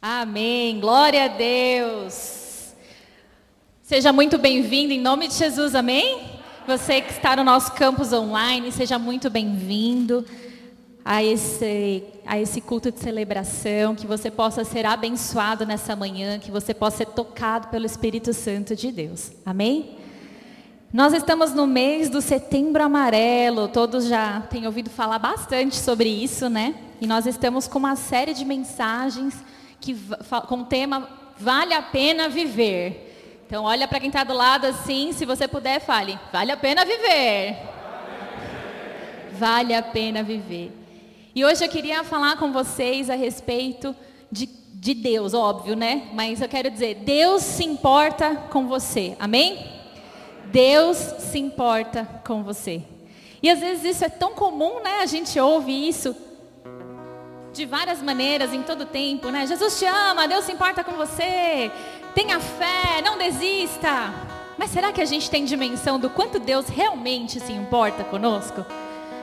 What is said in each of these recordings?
Amém. Glória a Deus. Seja muito bem-vindo em nome de Jesus. Amém. Você que está no nosso campus online, seja muito bem-vindo a esse, a esse culto de celebração, que você possa ser abençoado nessa manhã, que você possa ser tocado pelo Espírito Santo de Deus. Amém? Nós estamos no mês do Setembro Amarelo, todos já têm ouvido falar bastante sobre isso, né? E nós estamos com uma série de mensagens que, com o tema Vale a Pena Viver. Então, olha para quem está do lado assim, se você puder, fale: Vale a pena viver. Vale a pena viver. E hoje eu queria falar com vocês a respeito de, de Deus, óbvio, né? Mas eu quero dizer, Deus se importa com você, amém? Deus se importa com você. E às vezes isso é tão comum, né? A gente ouve isso de várias maneiras, em todo tempo, né? Jesus te ama, Deus se importa com você, tenha fé, não desista. Mas será que a gente tem dimensão do quanto Deus realmente se importa conosco?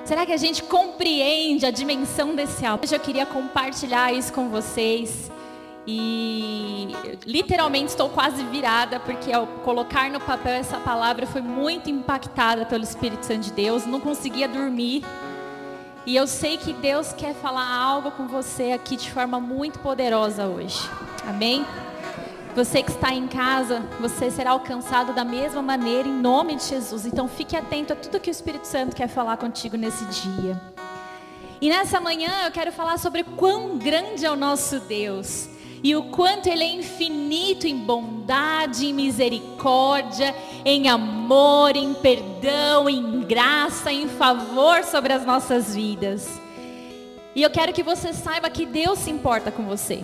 Será que a gente compreende a dimensão desse algo? Hoje eu queria compartilhar isso com vocês. E literalmente estou quase virada, porque ao colocar no papel essa palavra, foi muito impactada pelo Espírito Santo de Deus. Não conseguia dormir. E eu sei que Deus quer falar algo com você aqui de forma muito poderosa hoje. Amém? Você que está em casa, você será alcançado da mesma maneira em nome de Jesus. Então fique atento a tudo que o Espírito Santo quer falar contigo nesse dia. E nessa manhã eu quero falar sobre quão grande é o nosso Deus e o quanto ele é infinito em bondade, em misericórdia, em amor, em perdão, em graça, em favor sobre as nossas vidas. E eu quero que você saiba que Deus se importa com você.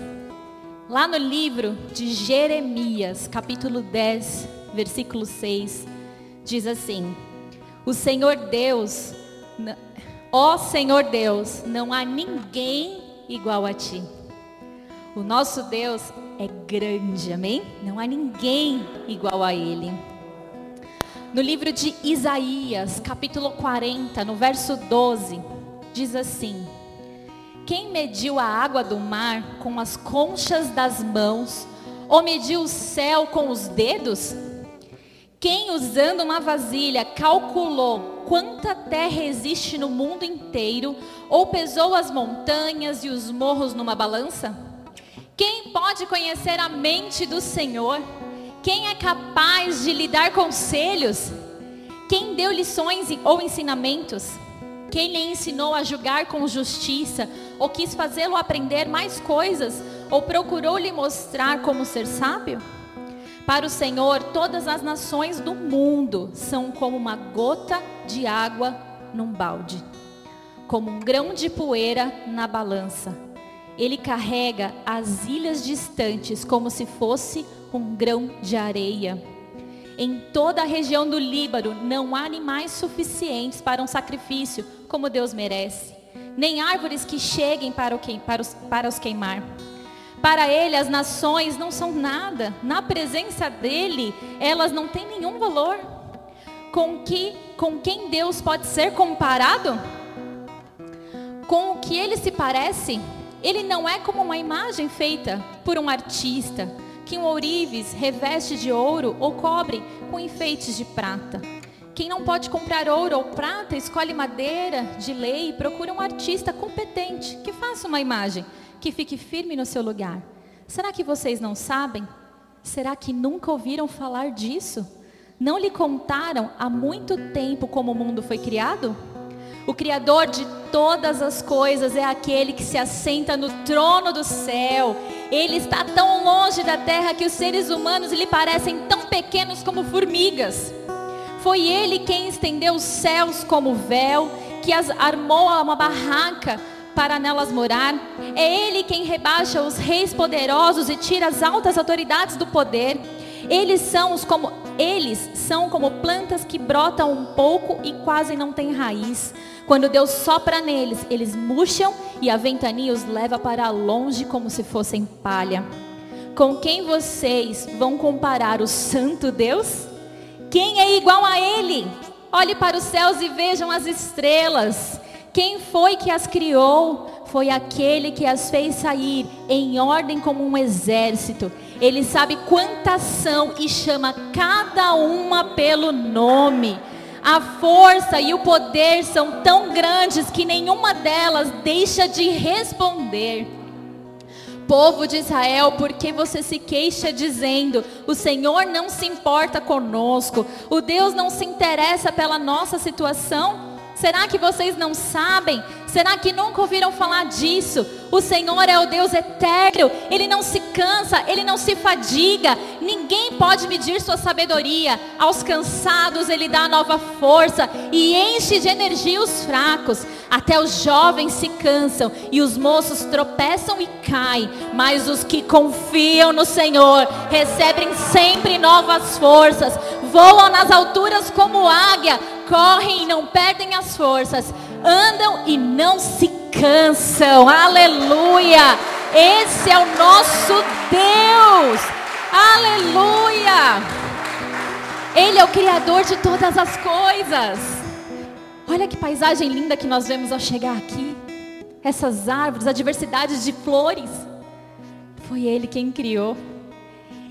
Lá no livro de Jeremias, capítulo 10, versículo 6, diz assim: O Senhor Deus, ó Senhor Deus, não há ninguém igual a ti. O nosso Deus é grande, amém? Não há ninguém igual a Ele. No livro de Isaías, capítulo 40, no verso 12, diz assim: quem mediu a água do mar com as conchas das mãos, ou mediu o céu com os dedos? Quem, usando uma vasilha, calculou quanta terra existe no mundo inteiro, ou pesou as montanhas e os morros numa balança? Quem pode conhecer a mente do Senhor? Quem é capaz de lhe dar conselhos? Quem deu lições ou ensinamentos? Quem lhe ensinou a julgar com justiça, ou quis fazê-lo aprender mais coisas, ou procurou lhe mostrar como ser sábio? Para o Senhor, todas as nações do mundo são como uma gota de água num balde, como um grão de poeira na balança. Ele carrega as ilhas distantes como se fosse um grão de areia. Em toda a região do Líbano não há animais suficientes para um sacrifício como Deus merece, nem árvores que cheguem para, que, para, os, para os queimar. Para ele, as nações não são nada, na presença dele, elas não têm nenhum valor. Com, que, com quem Deus pode ser comparado? Com o que ele se parece? Ele não é como uma imagem feita por um artista que um ourives reveste de ouro ou cobre com enfeites de prata. Quem não pode comprar ouro ou prata, escolhe madeira de lei e procura um artista competente que faça uma imagem que fique firme no seu lugar. Será que vocês não sabem? Será que nunca ouviram falar disso? Não lhe contaram há muito tempo como o mundo foi criado? O Criador de todas as coisas é aquele que se assenta no trono do céu. Ele está tão longe da terra que os seres humanos lhe parecem tão pequenos como formigas. Foi ele quem estendeu os céus como véu, que as armou a uma barraca para nelas morar. É ele quem rebaixa os reis poderosos e tira as altas autoridades do poder. Eles são os como eles são como plantas que brotam um pouco e quase não têm raiz. Quando Deus sopra neles, eles murcham e a ventania os leva para longe como se fossem palha. Com quem vocês vão comparar o santo Deus? Quem é igual a ele? Olhe para os céus e vejam as estrelas. Quem foi que as criou? foi aquele que as fez sair em ordem como um exército. Ele sabe quantas são e chama cada uma pelo nome. A força e o poder são tão grandes que nenhuma delas deixa de responder. Povo de Israel, porque você se queixa dizendo: o Senhor não se importa conosco, o Deus não se interessa pela nossa situação? Será que vocês não sabem? Será que nunca ouviram falar disso? O Senhor é o Deus eterno, Ele não se cansa, Ele não se fadiga, ninguém pode medir sua sabedoria. Aos cansados Ele dá nova força e enche de energia os fracos. Até os jovens se cansam e os moços tropeçam e caem, mas os que confiam no Senhor recebem sempre novas forças, voam nas alturas como águia, correm e não perdem as forças andam e não se cansam. Aleluia! Esse é o nosso Deus. Aleluia! Ele é o criador de todas as coisas. Olha que paisagem linda que nós vemos ao chegar aqui. Essas árvores, a diversidade de flores. Foi ele quem criou.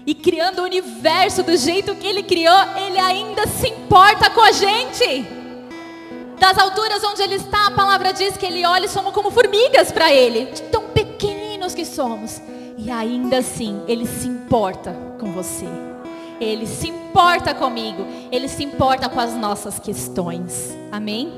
E criando o universo do jeito que ele criou, ele ainda se importa com a gente. Das alturas onde ele está, a palavra diz que ele olha e somos como formigas para ele, de tão pequeninos que somos. E ainda assim, ele se importa com você. Ele se importa comigo. Ele se importa com as nossas questões. Amém?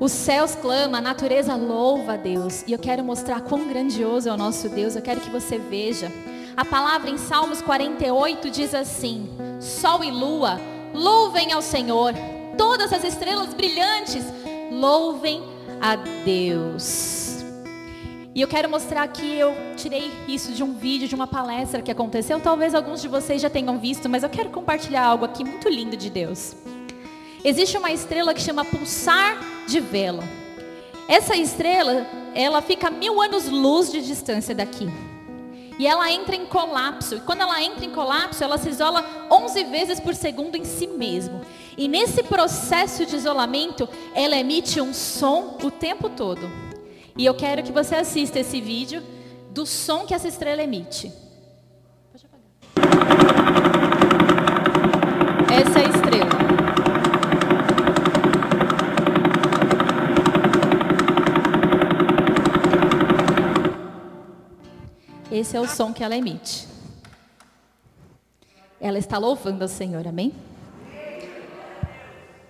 Os céus clamam, a natureza louva a Deus. E eu quero mostrar quão grandioso é o nosso Deus. Eu quero que você veja. A palavra em Salmos 48 diz assim: Sol e lua, louvem ao Senhor todas as estrelas brilhantes, louvem a Deus. E eu quero mostrar que eu tirei isso de um vídeo, de uma palestra que aconteceu. Talvez alguns de vocês já tenham visto, mas eu quero compartilhar algo aqui muito lindo de Deus. Existe uma estrela que chama pulsar de vela. Essa estrela, ela fica a mil anos-luz de distância daqui. E ela entra em colapso. E quando ela entra em colapso, ela se isola 11 vezes por segundo em si mesmo. E nesse processo de isolamento, ela emite um som o tempo todo. E eu quero que você assista esse vídeo do som que essa estrela emite. Pode apagar. Essa é a estrela. Esse é o som que ela emite. Ela está louvando ao Senhor, amém?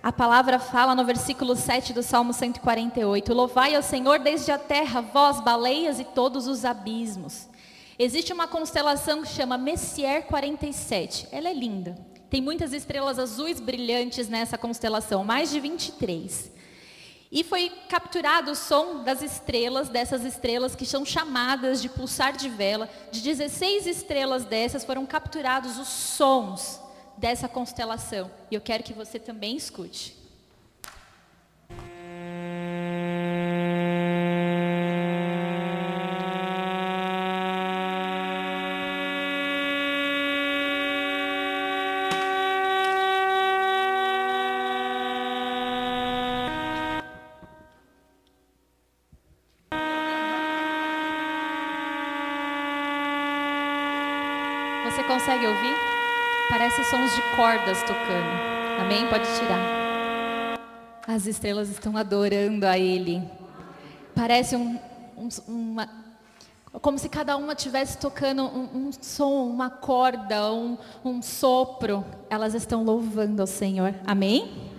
A palavra fala no versículo 7 do Salmo 148: Louvai ao Senhor desde a terra, vós, baleias e todos os abismos. Existe uma constelação que chama Messier 47. Ela é linda. Tem muitas estrelas azuis brilhantes nessa constelação, mais de 23. E foi capturado o som das estrelas, dessas estrelas que são chamadas de pulsar de vela. De 16 estrelas dessas foram capturados os sons dessa constelação. E eu quero que você também escute. Cordas tocando. Amém? Pode tirar. As estrelas estão adorando a Ele. Parece um, um, uma, como se cada uma estivesse tocando um, um, som, uma corda, um, um sopro. Elas estão louvando ao Senhor. Amém?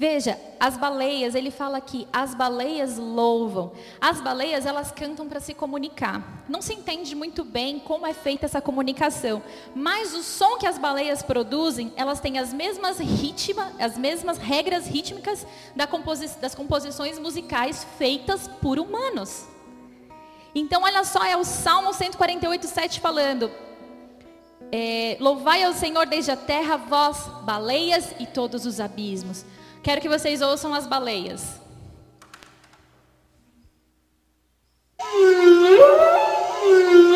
Veja, as baleias, ele fala aqui, as baleias louvam. As baleias, elas cantam para se comunicar. Não se entende muito bem como é feita essa comunicação, mas o som que as baleias produzem, elas têm as mesmas ritmas, as mesmas regras rítmicas das composições musicais feitas por humanos. Então, olha só, é o Salmo 148, 7 falando: é, Louvai ao Senhor desde a terra, vós, baleias e todos os abismos. Quero que vocês ouçam as baleias.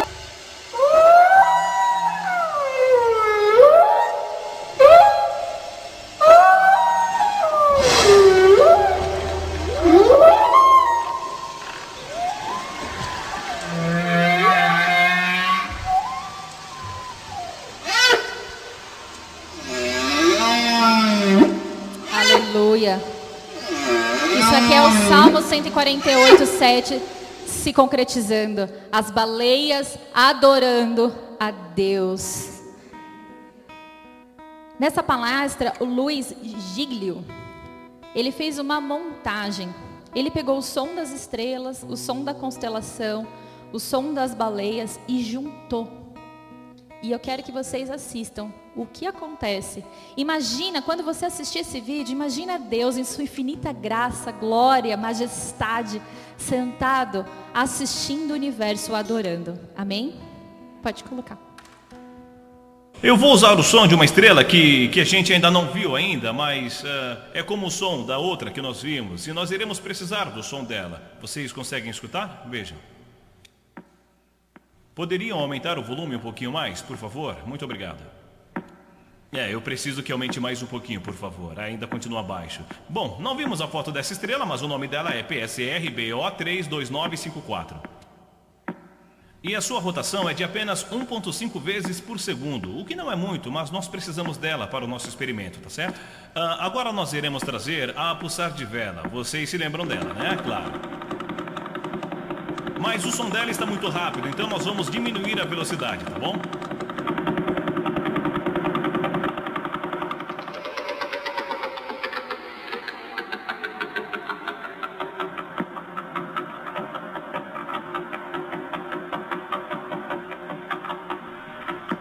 148, 7 se concretizando. As baleias adorando a Deus. Nessa palestra, o Luiz Giglio, ele fez uma montagem. Ele pegou o som das estrelas, o som da constelação, o som das baleias e juntou e eu quero que vocês assistam o que acontece. Imagina, quando você assistir esse vídeo, imagina Deus em sua infinita graça, glória, majestade, sentado, assistindo o universo, adorando. Amém? Pode colocar. Eu vou usar o som de uma estrela que, que a gente ainda não viu ainda, mas uh, é como o som da outra que nós vimos. E nós iremos precisar do som dela. Vocês conseguem escutar? Vejam. Poderiam aumentar o volume um pouquinho mais, por favor? Muito obrigado. É, eu preciso que aumente mais um pouquinho, por favor. Ainda continua baixo. Bom, não vimos a foto dessa estrela, mas o nome dela é PSRBO32954. E a sua rotação é de apenas 1.5 vezes por segundo, o que não é muito, mas nós precisamos dela para o nosso experimento, tá certo? Uh, agora nós iremos trazer a pulsar de vela. Vocês se lembram dela, né? Claro. Mas o som dela está muito rápido, então nós vamos diminuir a velocidade, tá bom?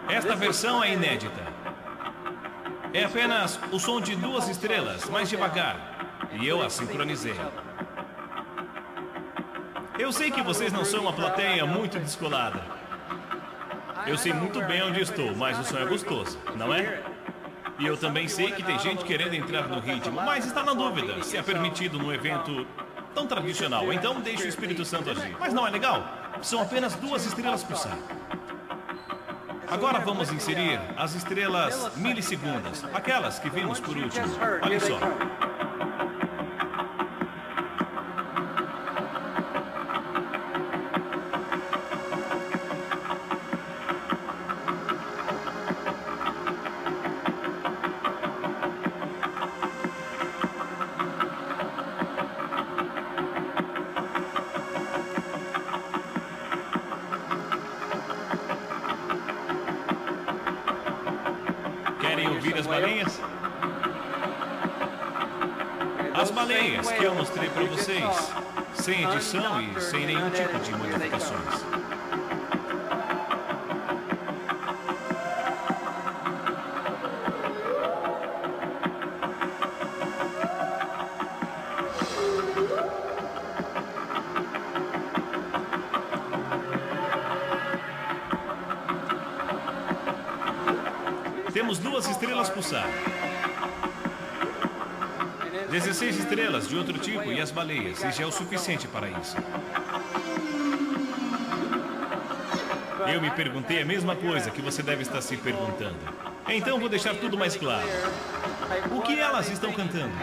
Esta versão é inédita. É apenas o som de duas estrelas, mais devagar. E eu a sincronizei. Eu sei que vocês não são uma plateia muito descolada. Eu sei muito bem onde estou, mas o som é gostoso, não é? E eu também sei que tem gente querendo entrar no ritmo, mas está na dúvida se é permitido num evento tão tradicional. Então deixe o Espírito Santo agir. Mas não é legal? São apenas duas estrelas por sal. Agora vamos inserir as estrelas milissegundas, aquelas que vimos por último. Olha só. Sem edição e sem nenhum tipo de modificações. De outro tipo e as baleias, e já é o suficiente para isso. Eu me perguntei a mesma coisa que você deve estar se perguntando. Então vou deixar tudo mais claro. O que elas estão cantando?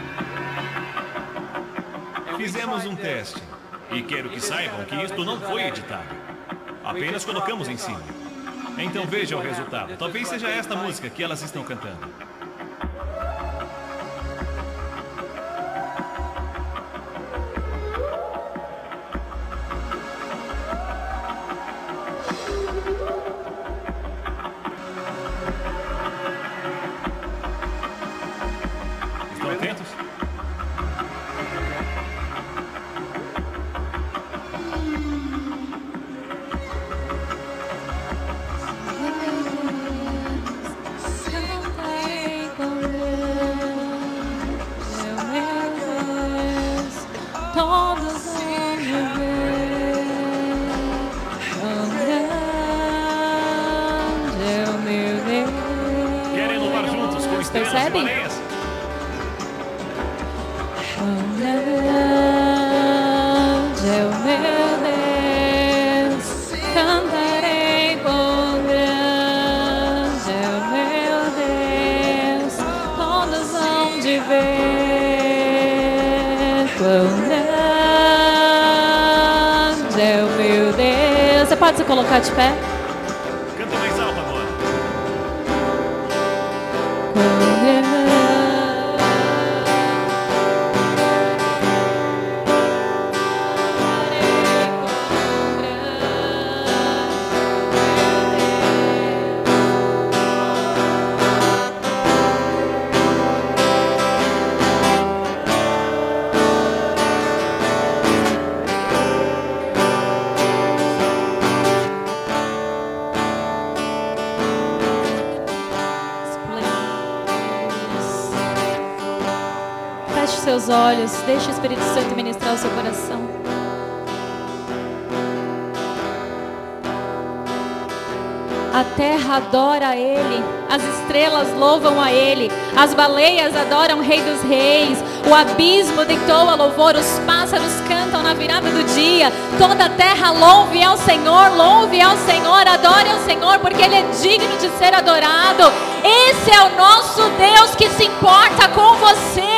Fizemos um teste. E quero que saibam que isto não foi editado. Apenas colocamos em cima. Então veja o resultado. Talvez seja esta música que elas estão cantando. Colocar de pé? Olhos. Deixe o Espírito Santo ministrar o seu coração. A terra adora a Ele, as estrelas louvam a Ele, as baleias adoram o Rei dos Reis, o abismo deitou a louvor, os pássaros cantam na virada do dia, toda a terra louve ao Senhor, louve ao Senhor, adore ao Senhor, porque Ele é digno de ser adorado. Esse é o nosso Deus que se importa com você,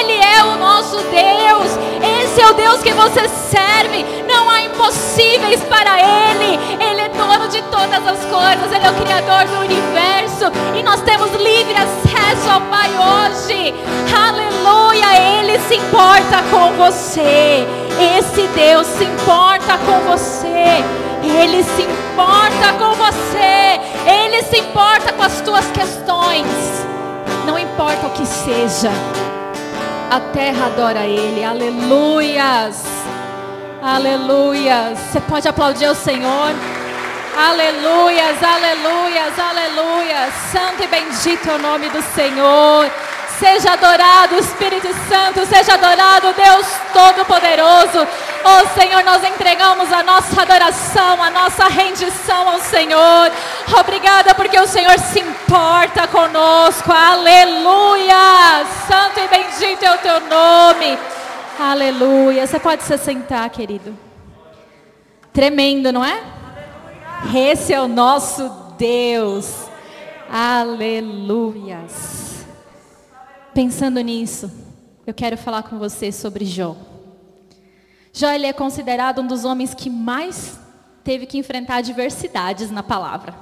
Ele é o nosso Deus, esse é o Deus que você serve, não há impossíveis para Ele, Ele é dono de todas as coisas, Ele é o Criador do universo e nós temos livre acesso ao Pai hoje. Aleluia! Ele se importa com você. Esse Deus se importa com você. Ele se importa com você. Ele se importa com as tuas questões. Não importa o que seja. A terra adora Ele. Aleluias. Aleluias. Você pode aplaudir o Senhor. Aleluias, aleluias, aleluias. Santo e bendito é o nome do Senhor. Seja adorado, Espírito Santo, seja adorado, Deus Todo-Poderoso. Oh Senhor, nós entregamos a nossa adoração, a nossa rendição ao Senhor. Obrigada porque o Senhor se importa conosco. Aleluia! Santo e bendito é o teu nome. Aleluia. Você pode se sentar, querido. Tremendo, não é? Esse é o nosso Deus. Aleluias. Pensando nisso, eu quero falar com você sobre Jó. Jó ele é considerado um dos homens que mais teve que enfrentar adversidades na palavra.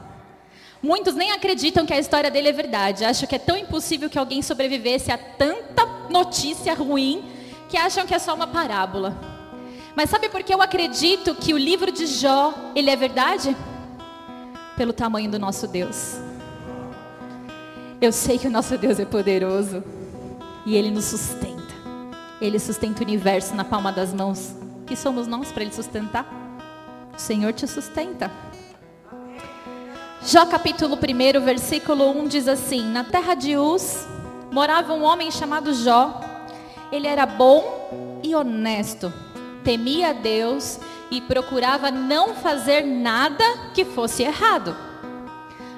Muitos nem acreditam que a história dele é verdade. Acham que é tão impossível que alguém sobrevivesse a tanta notícia ruim que acham que é só uma parábola. Mas sabe por que eu acredito que o livro de Jó, ele é verdade? Pelo tamanho do nosso Deus. Eu sei que o nosso Deus é poderoso e ele nos sustenta. Ele sustenta o universo na palma das mãos. Que somos nós para ele sustentar? O Senhor te sustenta. Jó capítulo 1, versículo 1 diz assim: Na terra de Uz morava um homem chamado Jó. Ele era bom e honesto, temia a Deus e procurava não fazer nada que fosse errado.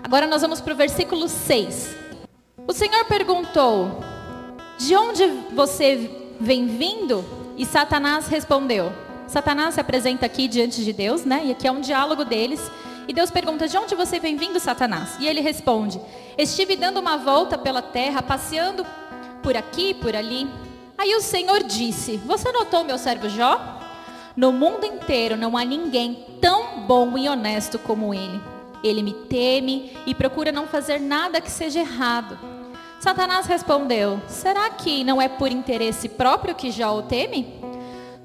Agora nós vamos para o versículo 6. O Senhor perguntou: De onde você vem vindo? E Satanás respondeu. Satanás se apresenta aqui diante de Deus, né? E aqui é um diálogo deles. E Deus pergunta: De onde você vem vindo, Satanás? E ele responde: Estive dando uma volta pela terra, passeando por aqui, por ali. Aí o Senhor disse: Você notou meu servo Jó? No mundo inteiro não há ninguém tão bom e honesto como ele. Ele me teme e procura não fazer nada que seja errado. Satanás respondeu: Será que não é por interesse próprio que Jó o teme?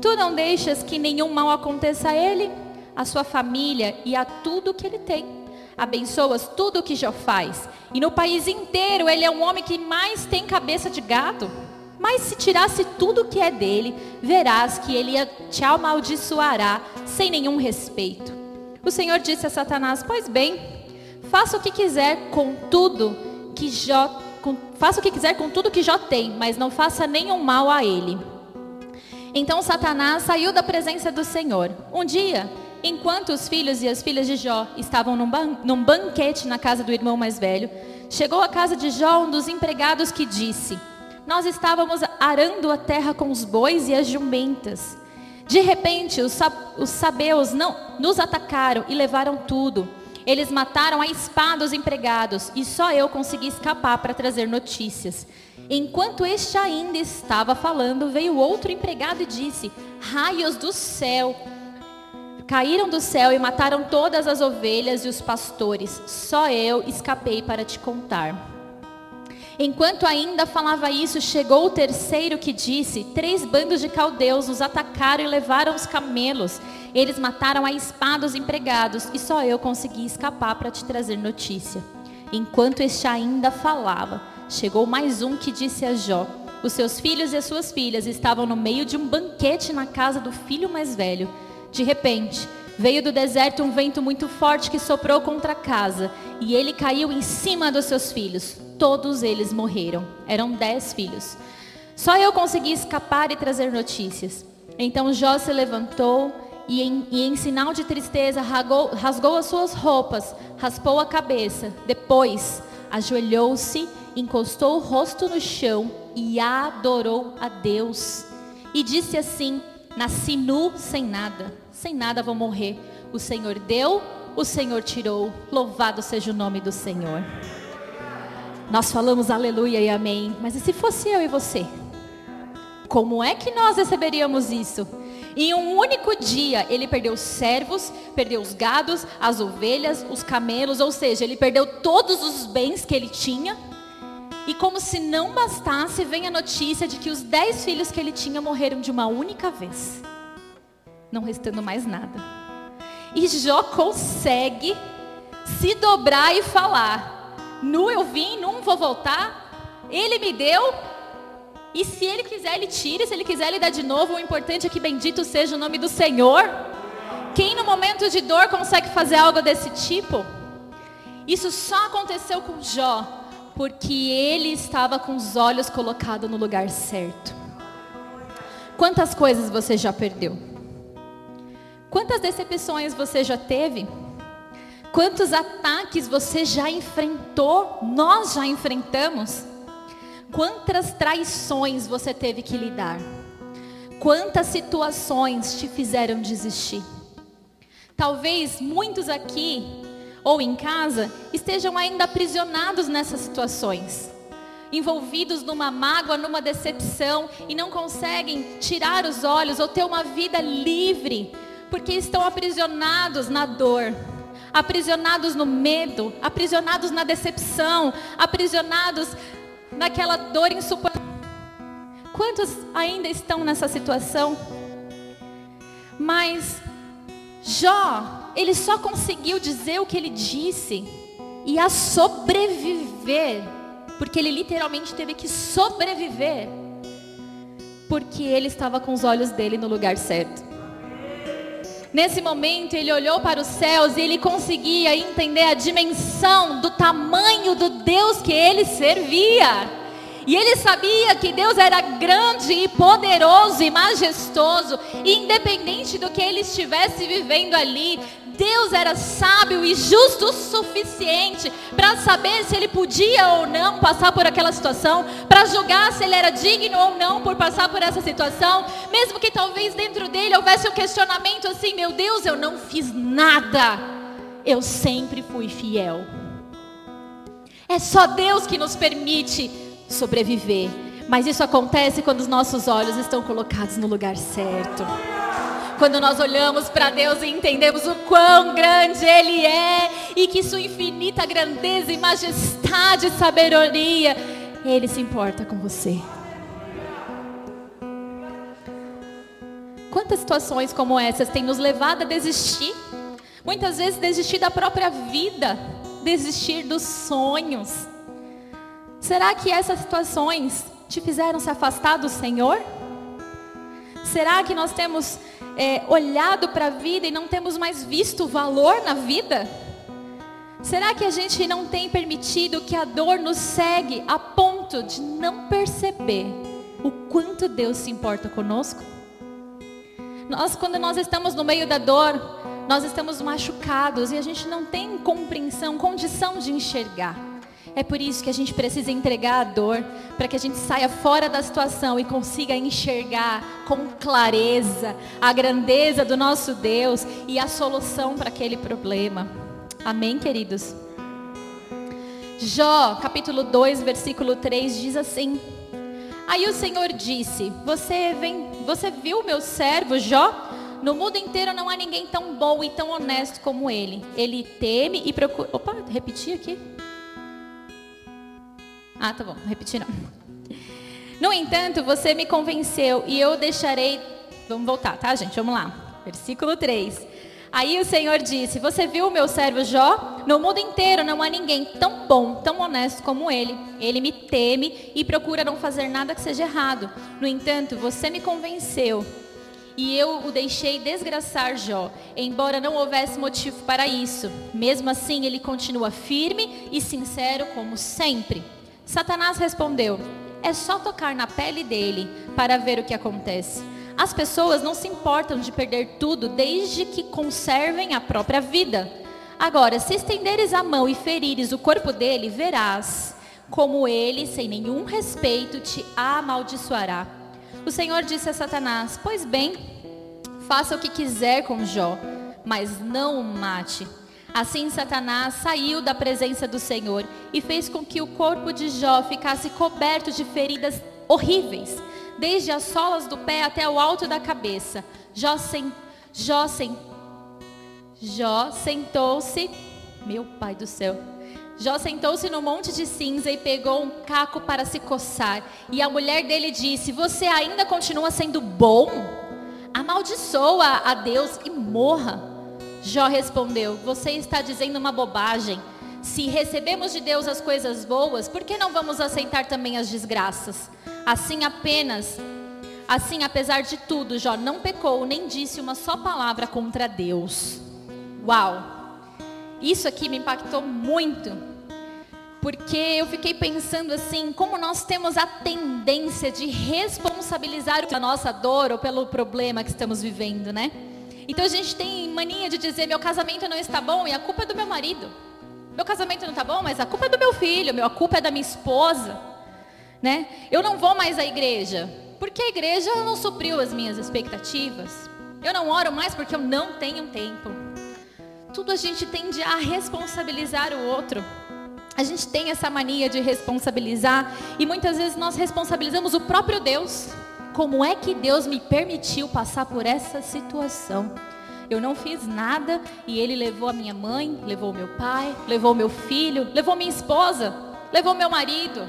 Tu não deixas que nenhum mal aconteça a ele, a sua família e a tudo que ele tem. Abençoas tudo o que Jó faz. E no país inteiro ele é um homem que mais tem cabeça de gato. Mas se tirasse tudo o que é dele, verás que ele te amaldiçoará sem nenhum respeito. O Senhor disse a Satanás: Pois bem, faça o que quiser com tudo que Jó, com, faça o que quiser com tudo que Jó tem, mas não faça nenhum mal a ele. Então Satanás saiu da presença do Senhor. Um dia, enquanto os filhos e as filhas de Jó estavam num, ban num banquete na casa do irmão mais velho, chegou à casa de Jó um dos empregados que disse: nós estávamos arando a terra com os bois e as jumentas. De repente, os, os sabeus não, nos atacaram e levaram tudo. Eles mataram a espada os empregados e só eu consegui escapar para trazer notícias. Enquanto este ainda estava falando, veio outro empregado e disse: Raios do céu! Caíram do céu e mataram todas as ovelhas e os pastores. Só eu escapei para te contar. Enquanto ainda falava isso, chegou o terceiro que disse: Três bandos de caldeus nos atacaram e levaram os camelos. Eles mataram a espada os empregados, e só eu consegui escapar para te trazer notícia. Enquanto este ainda falava, chegou mais um que disse a Jó: Os seus filhos e as suas filhas estavam no meio de um banquete na casa do filho mais velho. De repente, veio do deserto um vento muito forte que soprou contra a casa, e ele caiu em cima dos seus filhos todos eles morreram. Eram dez filhos. Só eu consegui escapar e trazer notícias. Então Jó se levantou e em, e em sinal de tristeza rasgou, rasgou as suas roupas, raspou a cabeça. Depois ajoelhou-se, encostou o rosto no chão e adorou a Deus. E disse assim: Nasci nu sem nada, sem nada vou morrer. O Senhor deu, o Senhor tirou. Louvado seja o nome do Senhor. Nós falamos aleluia e amém, mas e se fosse eu e você? Como é que nós receberíamos isso? Em um único dia, ele perdeu os servos, perdeu os gados, as ovelhas, os camelos, ou seja, ele perdeu todos os bens que ele tinha. E como se não bastasse, vem a notícia de que os dez filhos que ele tinha morreram de uma única vez, não restando mais nada. E Jó consegue se dobrar e falar: Nu eu vim, não vou voltar. Ele me deu, e se ele quiser, ele tira. Se ele quiser, ele dá de novo. O importante é que bendito seja o nome do Senhor. Quem no momento de dor consegue fazer algo desse tipo? Isso só aconteceu com Jó, porque ele estava com os olhos colocados no lugar certo. Quantas coisas você já perdeu? Quantas decepções você já teve? Quantos ataques você já enfrentou? Nós já enfrentamos? Quantas traições você teve que lidar? Quantas situações te fizeram desistir? Talvez muitos aqui ou em casa estejam ainda aprisionados nessas situações, envolvidos numa mágoa, numa decepção e não conseguem tirar os olhos ou ter uma vida livre, porque estão aprisionados na dor, aprisionados no medo, aprisionados na decepção, aprisionados naquela dor insuportável. Quantos ainda estão nessa situação? Mas Jó, ele só conseguiu dizer o que ele disse e a sobreviver, porque ele literalmente teve que sobreviver, porque ele estava com os olhos dele no lugar certo. Nesse momento, ele olhou para os céus e ele conseguia entender a dimensão do tamanho do Deus que ele servia. E ele sabia que Deus era grande e poderoso e majestoso, e independente do que ele estivesse vivendo ali, Deus era sábio e justo o suficiente para saber se ele podia ou não passar por aquela situação, para julgar se ele era digno ou não por passar por essa situação, mesmo que talvez dentro dele houvesse um questionamento assim: meu Deus, eu não fiz nada, eu sempre fui fiel. É só Deus que nos permite sobreviver, mas isso acontece quando os nossos olhos estão colocados no lugar certo. Quando nós olhamos para Deus e entendemos o quão grande Ele é e que Sua infinita grandeza e majestade e sabedoria, Ele se importa com você. Quantas situações como essas têm nos levado a desistir? Muitas vezes desistir da própria vida, desistir dos sonhos. Será que essas situações te fizeram se afastar do Senhor? Será que nós temos é, olhado para a vida e não temos mais visto valor na vida? Será que a gente não tem permitido que a dor nos segue a ponto de não perceber o quanto Deus se importa conosco? Nós, quando nós estamos no meio da dor, nós estamos machucados e a gente não tem compreensão, condição de enxergar. É por isso que a gente precisa entregar a dor, para que a gente saia fora da situação e consiga enxergar com clareza a grandeza do nosso Deus e a solução para aquele problema. Amém, queridos? Jó, capítulo 2, versículo 3 diz assim: Aí o Senhor disse: Você vem, você viu meu servo Jó? No mundo inteiro não há ninguém tão bom e tão honesto como ele. Ele teme e procura. Opa, repeti aqui. Ah, tá bom, repetir não. No entanto, você me convenceu e eu deixarei. Vamos voltar, tá, gente? Vamos lá. Versículo 3. Aí o Senhor disse: Você viu o meu servo Jó? No mundo inteiro não há ninguém tão bom, tão honesto como ele. Ele me teme e procura não fazer nada que seja errado. No entanto, você me convenceu e eu o deixei desgraçar Jó, embora não houvesse motivo para isso. Mesmo assim, ele continua firme e sincero como sempre. Satanás respondeu: É só tocar na pele dele para ver o que acontece. As pessoas não se importam de perder tudo desde que conservem a própria vida. Agora, se estenderes a mão e ferires o corpo dele, verás como ele, sem nenhum respeito, te amaldiçoará. O Senhor disse a Satanás: Pois bem, faça o que quiser com Jó, mas não o mate. Assim Satanás saiu da presença do Senhor e fez com que o corpo de Jó ficasse coberto de feridas horríveis, desde as solas do pé até o alto da cabeça. Jó, sem, Jó, sem, Jó sentou-se, meu pai do céu. Jó sentou-se no monte de cinza e pegou um caco para se coçar. E a mulher dele disse: Você ainda continua sendo bom? Amaldiçoa a Deus e morra. Jó respondeu: Você está dizendo uma bobagem. Se recebemos de Deus as coisas boas, por que não vamos aceitar também as desgraças? Assim apenas, assim apesar de tudo, Jó não pecou nem disse uma só palavra contra Deus. Uau! Isso aqui me impactou muito. Porque eu fiquei pensando assim, como nós temos a tendência de responsabilizar a nossa dor ou pelo problema que estamos vivendo, né? Então a gente tem mania de dizer: meu casamento não está bom e a culpa é do meu marido. Meu casamento não está bom, mas a culpa é do meu filho, a culpa é da minha esposa. Né? Eu não vou mais à igreja, porque a igreja não supriu as minhas expectativas. Eu não oro mais porque eu não tenho tempo. Tudo a gente tende a responsabilizar o outro. A gente tem essa mania de responsabilizar e muitas vezes nós responsabilizamos o próprio Deus. Como é que Deus me permitiu passar por essa situação? Eu não fiz nada e ele levou a minha mãe, levou meu pai, levou meu filho, levou minha esposa, levou meu marido.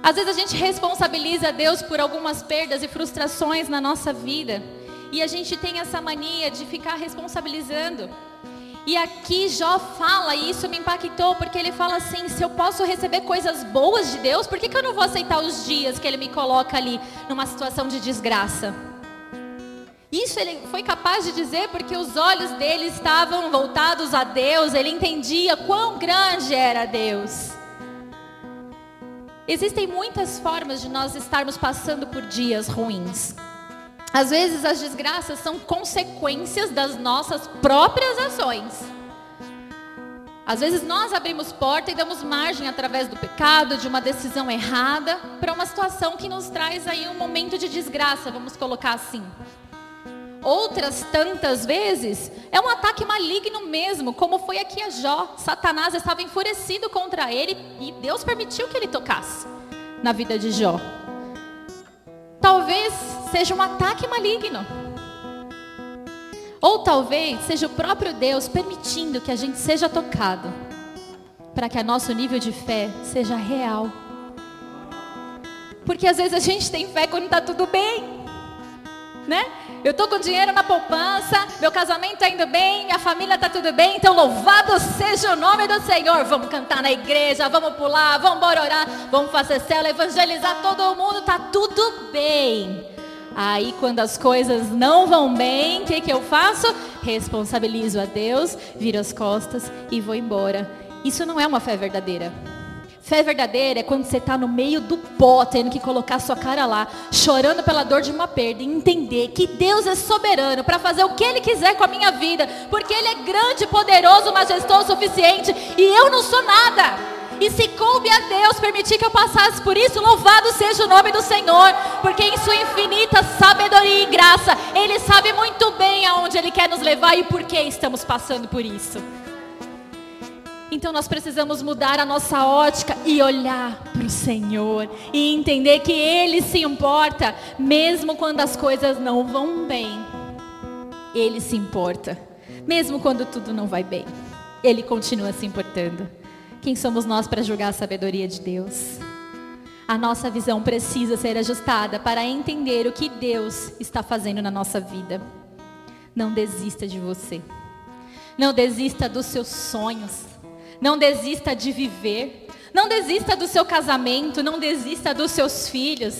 Às vezes a gente responsabiliza Deus por algumas perdas e frustrações na nossa vida. E a gente tem essa mania de ficar responsabilizando. E aqui Jó fala, e isso me impactou, porque ele fala assim: se eu posso receber coisas boas de Deus, por que, que eu não vou aceitar os dias que ele me coloca ali numa situação de desgraça? Isso ele foi capaz de dizer porque os olhos dele estavam voltados a Deus, ele entendia quão grande era Deus. Existem muitas formas de nós estarmos passando por dias ruins. Às vezes as desgraças são consequências das nossas próprias ações. Às vezes nós abrimos porta e damos margem através do pecado, de uma decisão errada, para uma situação que nos traz aí um momento de desgraça, vamos colocar assim. Outras tantas vezes é um ataque maligno mesmo, como foi aqui a Jó. Satanás estava enfurecido contra ele e Deus permitiu que ele tocasse na vida de Jó. Talvez seja um ataque maligno. Ou talvez seja o próprio Deus permitindo que a gente seja tocado, para que o nosso nível de fé seja real. Porque às vezes a gente tem fé quando está tudo bem, né? Eu estou com dinheiro na poupança, meu casamento está indo bem, minha família está tudo bem, então louvado seja o nome do Senhor. Vamos cantar na igreja, vamos pular, vamos orar, vamos fazer célula, evangelizar todo mundo, está tudo bem. Aí quando as coisas não vão bem, o que, que eu faço? Responsabilizo a Deus, viro as costas e vou embora. Isso não é uma fé verdadeira. Fé verdadeira é quando você está no meio do pó, tendo que colocar sua cara lá, chorando pela dor de uma perda, e entender que Deus é soberano para fazer o que Ele quiser com a minha vida, porque Ele é grande, poderoso, majestoso, suficiente, e eu não sou nada. E se coube a Deus permitir que eu passasse por isso, louvado seja o nome do Senhor, porque em sua infinita sabedoria e graça, Ele sabe muito bem aonde Ele quer nos levar e por que estamos passando por isso. Então nós precisamos mudar a nossa ótica e olhar para o Senhor e entender que Ele se importa, mesmo quando as coisas não vão bem. Ele se importa, mesmo quando tudo não vai bem. Ele continua se importando. Quem somos nós para julgar a sabedoria de Deus? A nossa visão precisa ser ajustada para entender o que Deus está fazendo na nossa vida. Não desista de você. Não desista dos seus sonhos. Não desista de viver. Não desista do seu casamento, não desista dos seus filhos.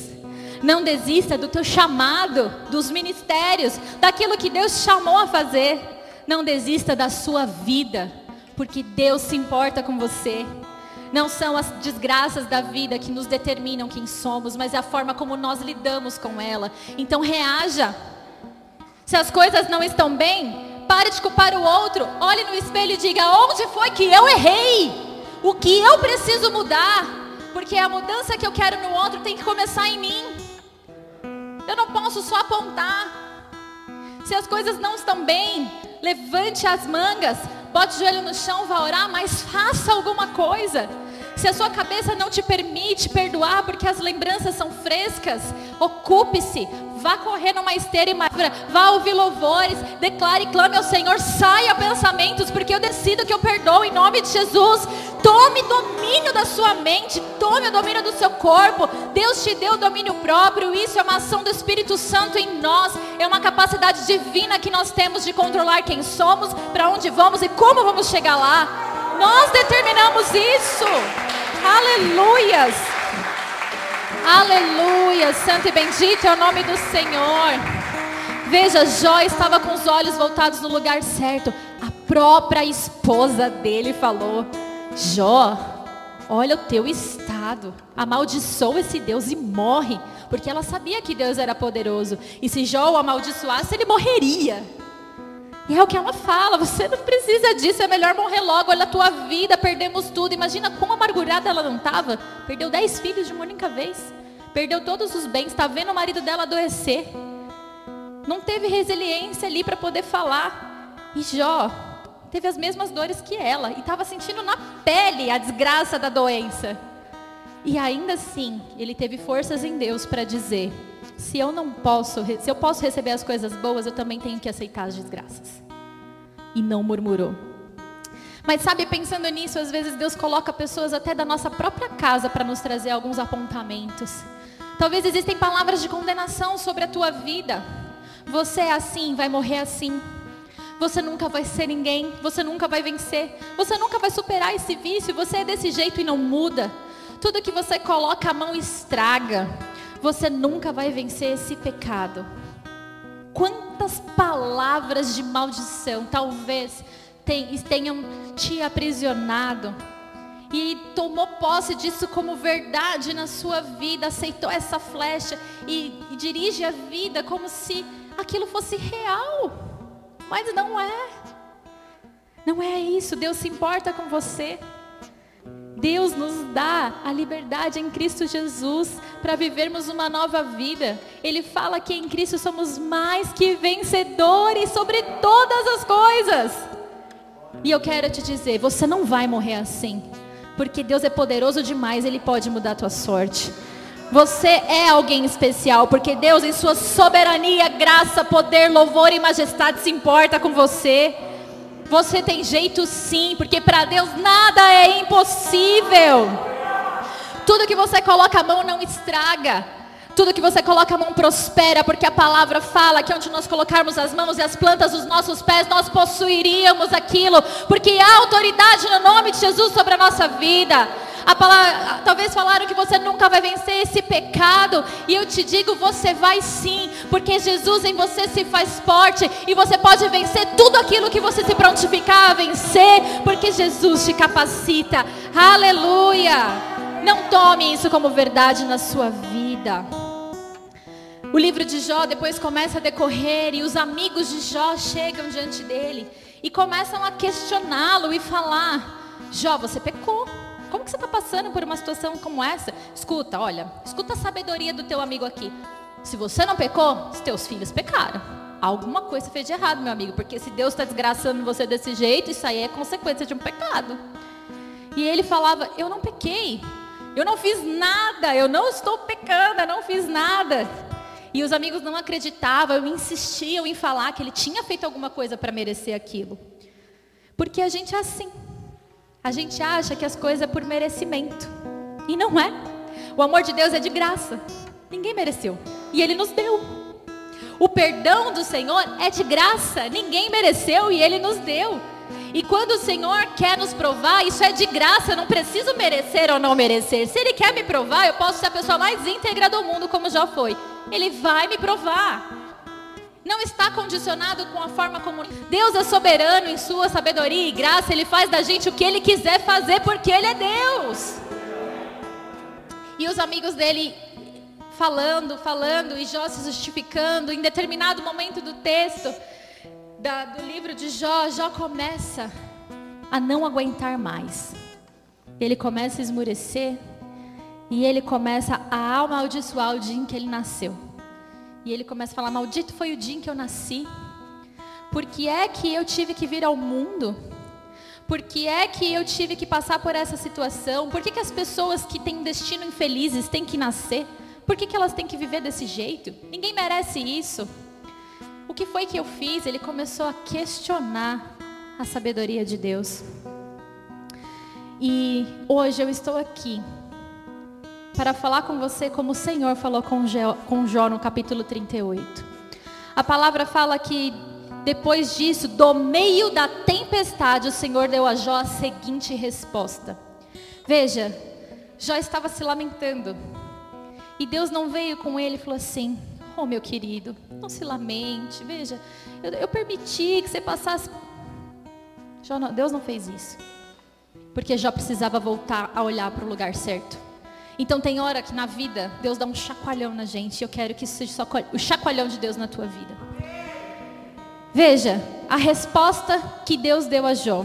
Não desista do teu chamado, dos ministérios, daquilo que Deus chamou a fazer. Não desista da sua vida, porque Deus se importa com você. Não são as desgraças da vida que nos determinam quem somos, mas é a forma como nós lidamos com ela. Então reaja. Se as coisas não estão bem, pare de culpar o outro. Olhe no espelho e diga: onde foi que eu errei? O que eu preciso mudar? Porque a mudança que eu quero no outro tem que começar em mim. Eu não posso só apontar. Se as coisas não estão bem, levante as mangas, bote o joelho no chão, vá orar, mas faça alguma coisa. Se a sua cabeça não te permite perdoar porque as lembranças são frescas, ocupe-se, vá correr numa esteira e magra, vá ouvir louvores, declare e clame ao Senhor, saia pensamentos, porque eu decido que eu perdoo em nome de Jesus. Tome domínio da sua mente, tome o domínio do seu corpo. Deus te deu o domínio próprio, isso é uma ação do Espírito Santo em nós, é uma capacidade divina que nós temos de controlar quem somos, para onde vamos e como vamos chegar lá. Nós determinamos isso. Aleluias. Aleluia. Santo e bendito é o nome do Senhor. Veja, Jó estava com os olhos voltados no lugar certo. A própria esposa dele falou: Jó, olha o teu estado. Amaldiçoa esse Deus e morre. Porque ela sabia que Deus era poderoso. E se Jó o amaldiçoasse, ele morreria. E é o que ela fala, você não precisa disso, é melhor morrer logo, olha a tua vida, perdemos tudo. Imagina quão amargurada ela não estava. Perdeu dez filhos de uma única vez. Perdeu todos os bens, está vendo o marido dela adoecer. Não teve resiliência ali para poder falar. E Jó teve as mesmas dores que ela e estava sentindo na pele a desgraça da doença. E ainda assim, ele teve forças em Deus para dizer: se eu não posso, se eu posso receber as coisas boas, eu também tenho que aceitar as desgraças. E não murmurou. Mas sabe, pensando nisso, às vezes Deus coloca pessoas até da nossa própria casa para nos trazer alguns apontamentos. Talvez existem palavras de condenação sobre a tua vida. Você é assim, vai morrer assim. Você nunca vai ser ninguém, você nunca vai vencer, você nunca vai superar esse vício, você é desse jeito e não muda. Tudo que você coloca a mão estraga você nunca vai vencer esse pecado. Quantas palavras de maldição talvez tenham te aprisionado e tomou posse disso como verdade na sua vida, aceitou essa flecha e, dirige a vida como se aquilo fosse real, mas não é. Não é isso. Deus se importa com você. Deus nos dá a liberdade em Cristo Jesus para vivermos uma nova vida. Ele fala que em Cristo somos mais que vencedores sobre todas as coisas. E eu quero te dizer, você não vai morrer assim, porque Deus é poderoso demais, ele pode mudar a tua sorte. Você é alguém especial, porque Deus, em sua soberania, graça, poder, louvor e majestade, se importa com você. Você tem jeito sim, porque para Deus nada é impossível. Tudo que você coloca a mão não estraga. Tudo que você coloca a mão prospera, porque a palavra fala que onde nós colocarmos as mãos e as plantas dos nossos pés, nós possuiríamos aquilo, porque há autoridade no nome de Jesus sobre a nossa vida. Palavra, talvez falaram que você nunca vai vencer esse pecado. E eu te digo, você vai sim, porque Jesus em você se faz forte e você pode vencer tudo aquilo que você se prontificar a vencer, porque Jesus te capacita. Aleluia! Não tome isso como verdade na sua vida. O livro de Jó depois começa a decorrer e os amigos de Jó chegam diante dele e começam a questioná-lo e falar: Jó, você pecou. Como que você está passando por uma situação como essa? Escuta, olha, escuta a sabedoria do teu amigo aqui. Se você não pecou, os teus filhos pecaram. Alguma coisa fez de errado, meu amigo, porque se Deus está desgraçando você desse jeito, isso aí é consequência de um pecado. E ele falava: Eu não pequei, eu não fiz nada, eu não estou pecando, eu não fiz nada. E os amigos não acreditavam, insistiam em falar que ele tinha feito alguma coisa para merecer aquilo. Porque a gente é assim. A gente acha que as coisas é por merecimento. E não é. O amor de Deus é de graça. Ninguém mereceu. E Ele nos deu. O perdão do Senhor é de graça. Ninguém mereceu e Ele nos deu. E quando o Senhor quer nos provar, isso é de graça, eu não preciso merecer ou não merecer. Se Ele quer me provar, eu posso ser a pessoa mais íntegra do mundo, como já foi. Ele vai me provar. Não está condicionado com a forma como Deus é soberano em sua sabedoria e graça, ele faz da gente o que ele quiser fazer porque ele é Deus. E os amigos dele falando, falando, e Jó se justificando. Em determinado momento do texto, da, do livro de Jó, Jó começa a não aguentar mais. Ele começa a esmurecer e ele começa a amaldiçoar o dia em que ele nasceu. E ele começa a falar: Maldito foi o dia em que eu nasci. Por que é que eu tive que vir ao mundo? Por que é que eu tive que passar por essa situação? Por que, que as pessoas que têm um destino infelizes têm que nascer? Por que, que elas têm que viver desse jeito? Ninguém merece isso. O que foi que eu fiz? Ele começou a questionar a sabedoria de Deus. E hoje eu estou aqui para falar com você como o Senhor falou com Jó, no capítulo 38. A palavra fala que depois disso, do meio da tempestade, o Senhor deu a Jó a seguinte resposta. Veja, Jó estava se lamentando. E Deus não veio com ele e falou assim: Oh, meu querido, não se lamente. Veja, eu, eu permiti que você passasse. Jó não, Deus não fez isso. Porque Jó precisava voltar a olhar para o lugar certo. Então tem hora que na vida Deus dá um chacoalhão na gente. Eu quero que isso seja o chacoalhão de Deus na tua vida. Veja a resposta que Deus deu a Jó.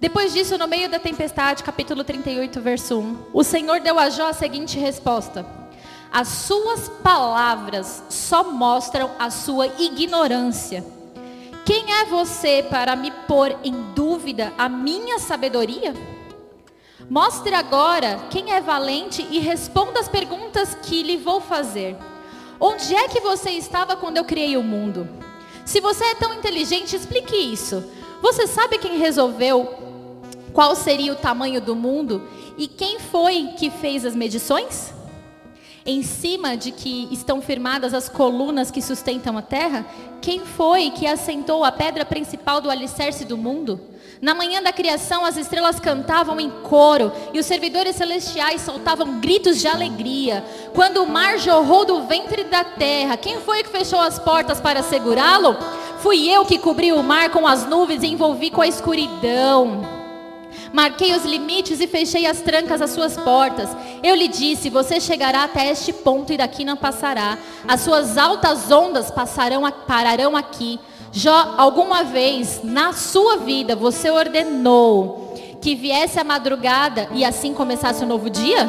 Depois disso, no meio da tempestade, capítulo 38, verso 1, o Senhor deu a Jó a seguinte resposta: as suas palavras só mostram a sua ignorância. Quem é você para me pôr em dúvida a minha sabedoria? Mostre agora quem é valente e responda as perguntas que lhe vou fazer. Onde é que você estava quando eu criei o mundo? Se você é tão inteligente, explique isso. Você sabe quem resolveu qual seria o tamanho do mundo e quem foi que fez as medições? em cima de que estão firmadas as colunas que sustentam a terra? Quem foi que assentou a pedra principal do alicerce do mundo? Na manhã da criação, as estrelas cantavam em coro e os servidores celestiais soltavam gritos de alegria. Quando o mar jorrou do ventre da terra, quem foi que fechou as portas para segurá-lo? Fui eu que cobri o mar com as nuvens e envolvi com a escuridão. Marquei os limites e fechei as trancas às suas portas. Eu lhe disse: Você chegará até este ponto e daqui não passará. As suas altas ondas passarão, pararão aqui. Já alguma vez na sua vida você ordenou que viesse a madrugada e assim começasse um novo dia?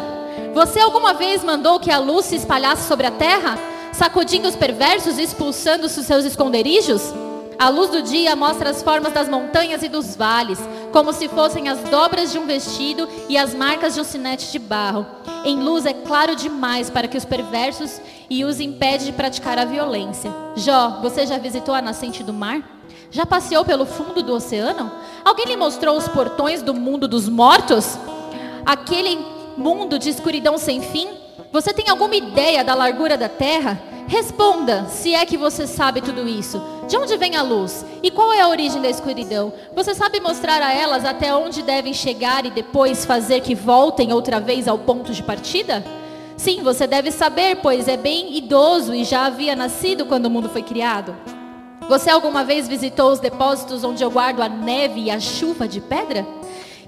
Você alguma vez mandou que a luz se espalhasse sobre a terra, sacudindo os perversos e expulsando os seus esconderijos? A luz do dia mostra as formas das montanhas e dos vales, como se fossem as dobras de um vestido e as marcas de um sinete de barro. Em luz é claro demais para que os perversos e os impede de praticar a violência. Jó, você já visitou a nascente do mar? Já passeou pelo fundo do oceano? Alguém lhe mostrou os portões do mundo dos mortos? Aquele mundo de escuridão sem fim? Você tem alguma ideia da largura da terra? Responda, se é que você sabe tudo isso. De onde vem a luz? E qual é a origem da escuridão? Você sabe mostrar a elas até onde devem chegar e depois fazer que voltem outra vez ao ponto de partida? Sim, você deve saber, pois é bem idoso e já havia nascido quando o mundo foi criado. Você alguma vez visitou os depósitos onde eu guardo a neve e a chuva de pedra?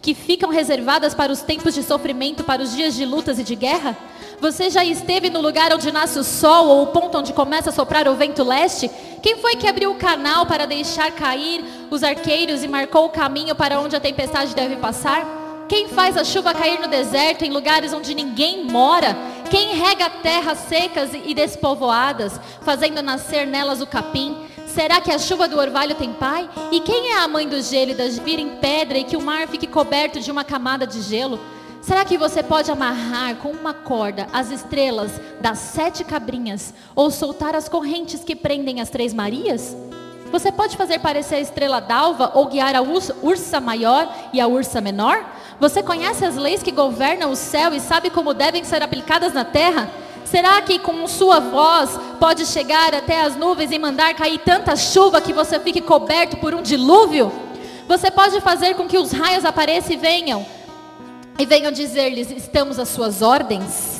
Que ficam reservadas para os tempos de sofrimento, para os dias de lutas e de guerra? Você já esteve no lugar onde nasce o sol ou o ponto onde começa a soprar o vento leste? Quem foi que abriu o canal para deixar cair os arqueiros e marcou o caminho para onde a tempestade deve passar? Quem faz a chuva cair no deserto, em lugares onde ninguém mora? Quem rega terras secas e despovoadas, fazendo nascer nelas o capim? Será que a chuva do orvalho tem pai? E quem é a mãe do gélidas vir em pedra e que o mar fique coberto de uma camada de gelo? Será que você pode amarrar com uma corda as estrelas das sete cabrinhas ou soltar as correntes que prendem as três Marias? Você pode fazer parecer a estrela d'alva ou guiar a ursa maior e a ursa menor? Você conhece as leis que governam o céu e sabe como devem ser aplicadas na terra? Será que com sua voz pode chegar até as nuvens e mandar cair tanta chuva que você fique coberto por um dilúvio? Você pode fazer com que os raios apareçam e venham e venham dizer-lhes: estamos às suas ordens.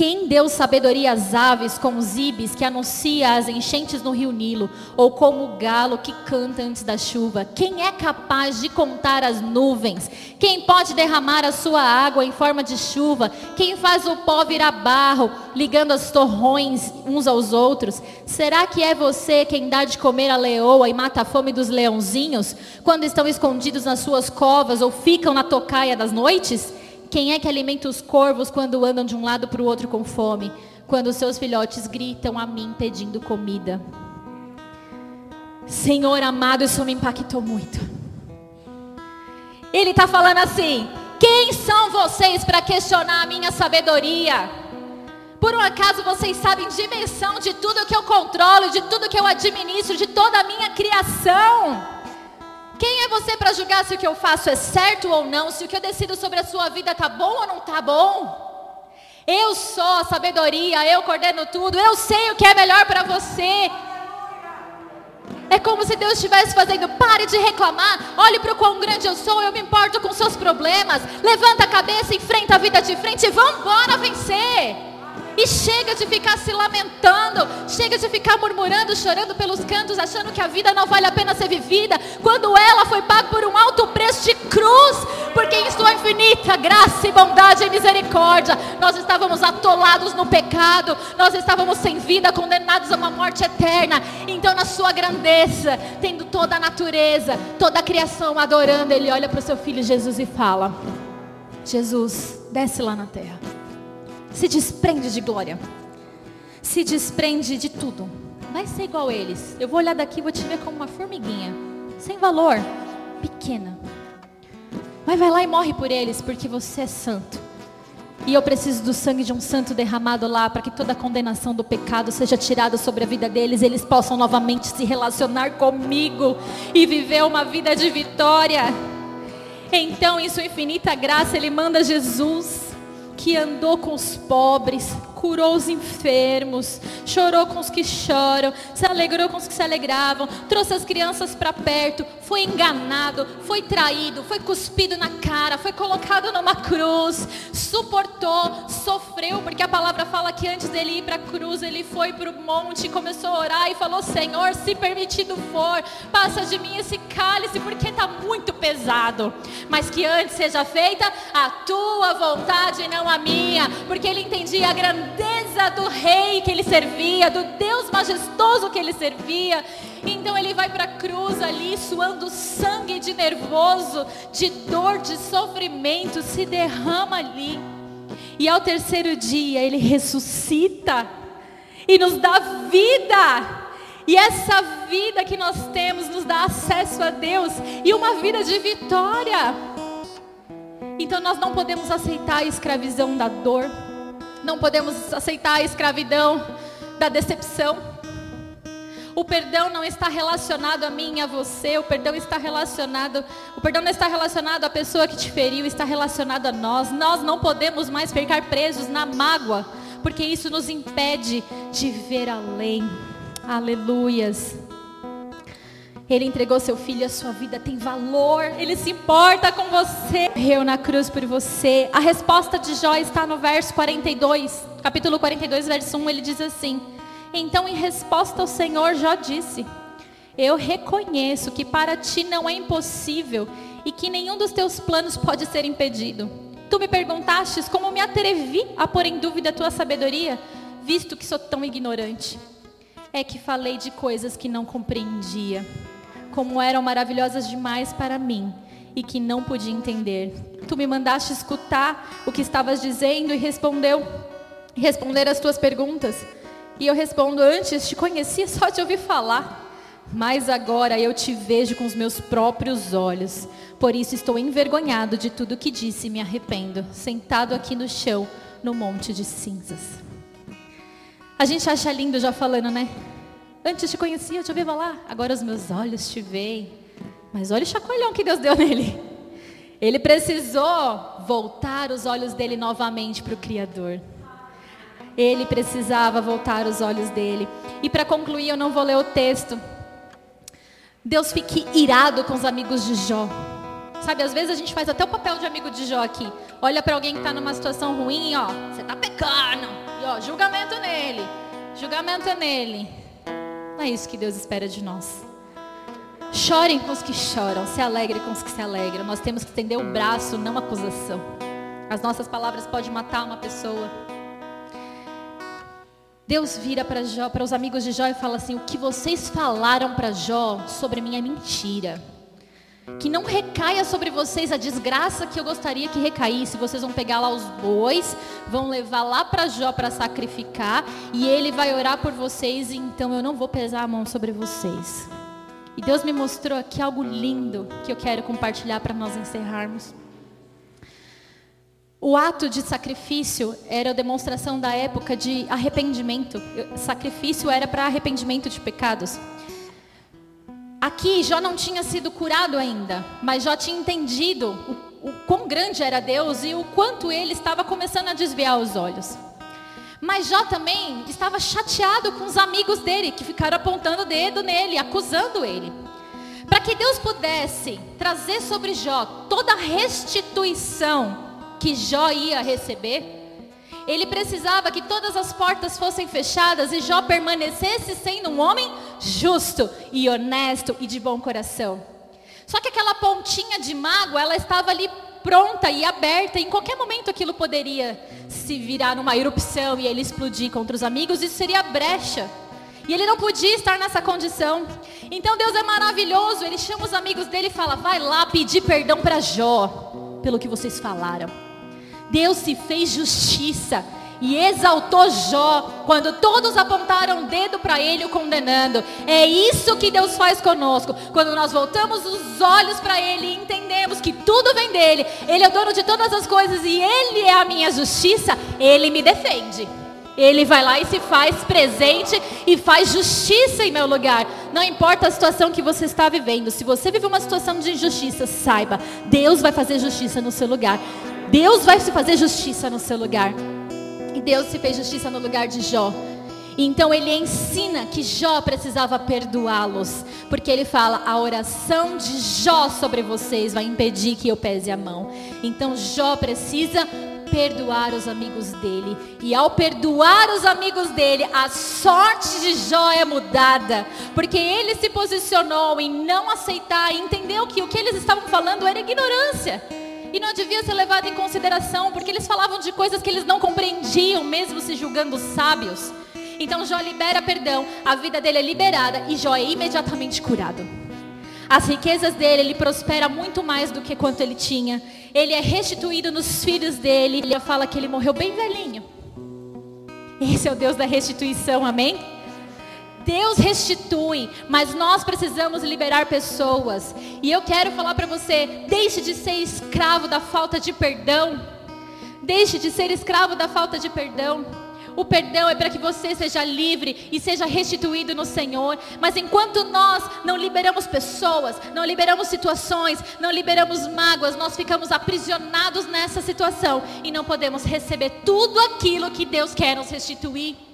Quem deu sabedoria às aves como os ibis que anuncia as enchentes no rio Nilo, ou como o galo que canta antes da chuva? Quem é capaz de contar as nuvens? Quem pode derramar a sua água em forma de chuva? Quem faz o pó virar barro, ligando os torrões uns aos outros? Será que é você quem dá de comer a leoa e mata a fome dos leãozinhos, quando estão escondidos nas suas covas ou ficam na tocaia das noites? Quem é que alimenta os corvos quando andam de um lado para o outro com fome? Quando seus filhotes gritam a mim pedindo comida. Senhor amado, isso me impactou muito. Ele está falando assim: quem são vocês para questionar a minha sabedoria? Por um acaso vocês sabem dimensão de tudo que eu controlo, de tudo que eu administro, de toda a minha criação? Quem é você para julgar se o que eu faço é certo ou não, se o que eu decido sobre a sua vida está bom ou não está bom? Eu sou a sabedoria, eu coordeno tudo, eu sei o que é melhor para você. É como se Deus estivesse fazendo, pare de reclamar, olhe para o quão grande eu sou, eu me importo com seus problemas, levanta a cabeça, enfrenta a vida de frente e vamos embora vencer. E chega de ficar se lamentando, chega de ficar murmurando, chorando pelos cantos, achando que a vida não vale a pena ser vivida, quando ela foi paga por um alto preço de cruz, porque em sua infinita graça e bondade e misericórdia, nós estávamos atolados no pecado, nós estávamos sem vida, condenados a uma morte eterna. Então, na sua grandeza, tendo toda a natureza, toda a criação adorando, ele olha para o seu filho Jesus e fala: Jesus, desce lá na terra se desprende de glória, se desprende de tudo. Vai ser igual eles. Eu vou olhar daqui e vou te ver como uma formiguinha, sem valor, pequena. Mas vai lá e morre por eles, porque você é santo. E eu preciso do sangue de um santo derramado lá para que toda a condenação do pecado seja tirada sobre a vida deles, eles possam novamente se relacionar comigo e viver uma vida de vitória. Então, em sua infinita graça, ele manda Jesus que andou com os pobres, curou os enfermos, chorou com os que choram, se alegrou com os que se alegravam, trouxe as crianças para perto, foi enganado, foi traído, foi cuspido na cara, foi colocado numa cruz, suportou, sofreu, porque a palavra fala que antes dele ir para a cruz, ele foi para o monte, começou a orar e falou: Senhor, se permitido for, passa de mim esse cálice, porque está muito pesado, mas que antes seja feita a tua vontade, não a minha, porque ele entendia a grandeza grandeza do rei que ele servia, do Deus majestoso que ele servia. Então ele vai para a cruz ali, suando sangue de nervoso, de dor, de sofrimento, se derrama ali. E ao terceiro dia ele ressuscita e nos dá vida. E essa vida que nós temos nos dá acesso a Deus e uma vida de vitória. Então nós não podemos aceitar a escravidão da dor, não podemos aceitar a escravidão da decepção. O perdão não está relacionado a mim e a você, o perdão está relacionado, o perdão não está relacionado à pessoa que te feriu, está relacionado a nós. Nós não podemos mais ficar presos na mágoa, porque isso nos impede de ver além. Aleluias. Ele entregou seu filho, a sua vida tem valor, ele se importa com você. Morreu na cruz por você. A resposta de Jó está no verso 42, capítulo 42, verso 1, ele diz assim: Então, em resposta ao Senhor, Jó disse: Eu reconheço que para ti não é impossível e que nenhum dos teus planos pode ser impedido. Tu me perguntastes como me atrevi a pôr em dúvida a tua sabedoria, visto que sou tão ignorante. É que falei de coisas que não compreendia como eram maravilhosas demais para mim e que não podia entender. Tu me mandaste escutar o que estavas dizendo e respondeu responder as tuas perguntas. E eu respondo: Antes te conhecia só de ouvir falar, mas agora eu te vejo com os meus próprios olhos. Por isso estou envergonhado de tudo que disse e me arrependo, sentado aqui no chão, no monte de cinzas. A gente acha lindo já falando, né? Antes te conhecia, te ouvia falar, agora os meus olhos te veem. Mas olha o chacoalhão que Deus deu nele. Ele precisou voltar os olhos dele novamente para o Criador. Ele precisava voltar os olhos dele. E para concluir, eu não vou ler o texto. Deus fique irado com os amigos de Jó. Sabe, às vezes a gente faz até o papel de amigo de Jó aqui. Olha para alguém que está numa situação ruim, ó, você está pecando. E ó, julgamento nele. Julgamento nele. Não é isso que Deus espera de nós. Chorem com os que choram, se alegrem com os que se alegram. Nós temos que estender o braço, não acusação. As nossas palavras podem matar uma pessoa. Deus vira para Jó, para os amigos de Jó e fala assim: "O que vocês falaram para Jó sobre mim é mentira. Que não recaia sobre vocês a desgraça que eu gostaria que recaísse. Vocês vão pegar lá os bois, vão levar lá para Jó para sacrificar e ele vai orar por vocês, então eu não vou pesar a mão sobre vocês." E Deus me mostrou aqui algo lindo que eu quero compartilhar para nós encerrarmos. O ato de sacrifício era a demonstração da época de arrependimento. Sacrifício era para arrependimento de pecados. Aqui Jó não tinha sido curado ainda, mas Jó tinha entendido o, o quão grande era Deus e o quanto ele estava começando a desviar os olhos. Mas Jó também estava chateado com os amigos dele, que ficaram apontando o dedo nele, acusando ele. Para que Deus pudesse trazer sobre Jó toda a restituição que Jó ia receber, ele precisava que todas as portas fossem fechadas e Jó permanecesse sendo um homem justo e honesto e de bom coração. Só que aquela pontinha de mágoa, ela estava ali pronta e aberta, em qualquer momento aquilo poderia se virar numa erupção e ele explodir contra os amigos, isso seria brecha. E ele não podia estar nessa condição. Então Deus é maravilhoso, ele chama os amigos dele e fala: "Vai lá pedir perdão para Jó pelo que vocês falaram". Deus se fez justiça e exaltou Jó quando todos apontaram o dedo para ele o condenando. É isso que Deus faz conosco. Quando nós voltamos os olhos para ele e entendemos que tudo vem dele, ele é o dono de todas as coisas e ele é a minha justiça, ele me defende. Ele vai lá e se faz presente e faz justiça em meu lugar. Não importa a situação que você está vivendo. Se você vive uma situação de injustiça, saiba, Deus vai fazer justiça no seu lugar. Deus vai se fazer justiça no seu lugar. E Deus se fez justiça no lugar de Jó. Então ele ensina que Jó precisava perdoá-los, porque ele fala: a oração de Jó sobre vocês vai impedir que eu pese a mão. Então Jó precisa perdoar os amigos dele. E ao perdoar os amigos dele, a sorte de Jó é mudada, porque ele se posicionou em não aceitar e entendeu que o que eles estavam falando era ignorância. E não devia ser levado em consideração, porque eles falavam de coisas que eles não compreendiam, mesmo se julgando sábios. Então Jó libera perdão, a vida dele é liberada e Jó é imediatamente curado. As riquezas dele, ele prospera muito mais do que quanto ele tinha. Ele é restituído nos filhos dele. Ele fala que ele morreu bem velhinho. Esse é o Deus da restituição, amém? Deus restitui, mas nós precisamos liberar pessoas. E eu quero falar para você: deixe de ser escravo da falta de perdão. Deixe de ser escravo da falta de perdão. O perdão é para que você seja livre e seja restituído no Senhor. Mas enquanto nós não liberamos pessoas, não liberamos situações, não liberamos mágoas, nós ficamos aprisionados nessa situação e não podemos receber tudo aquilo que Deus quer nos restituir.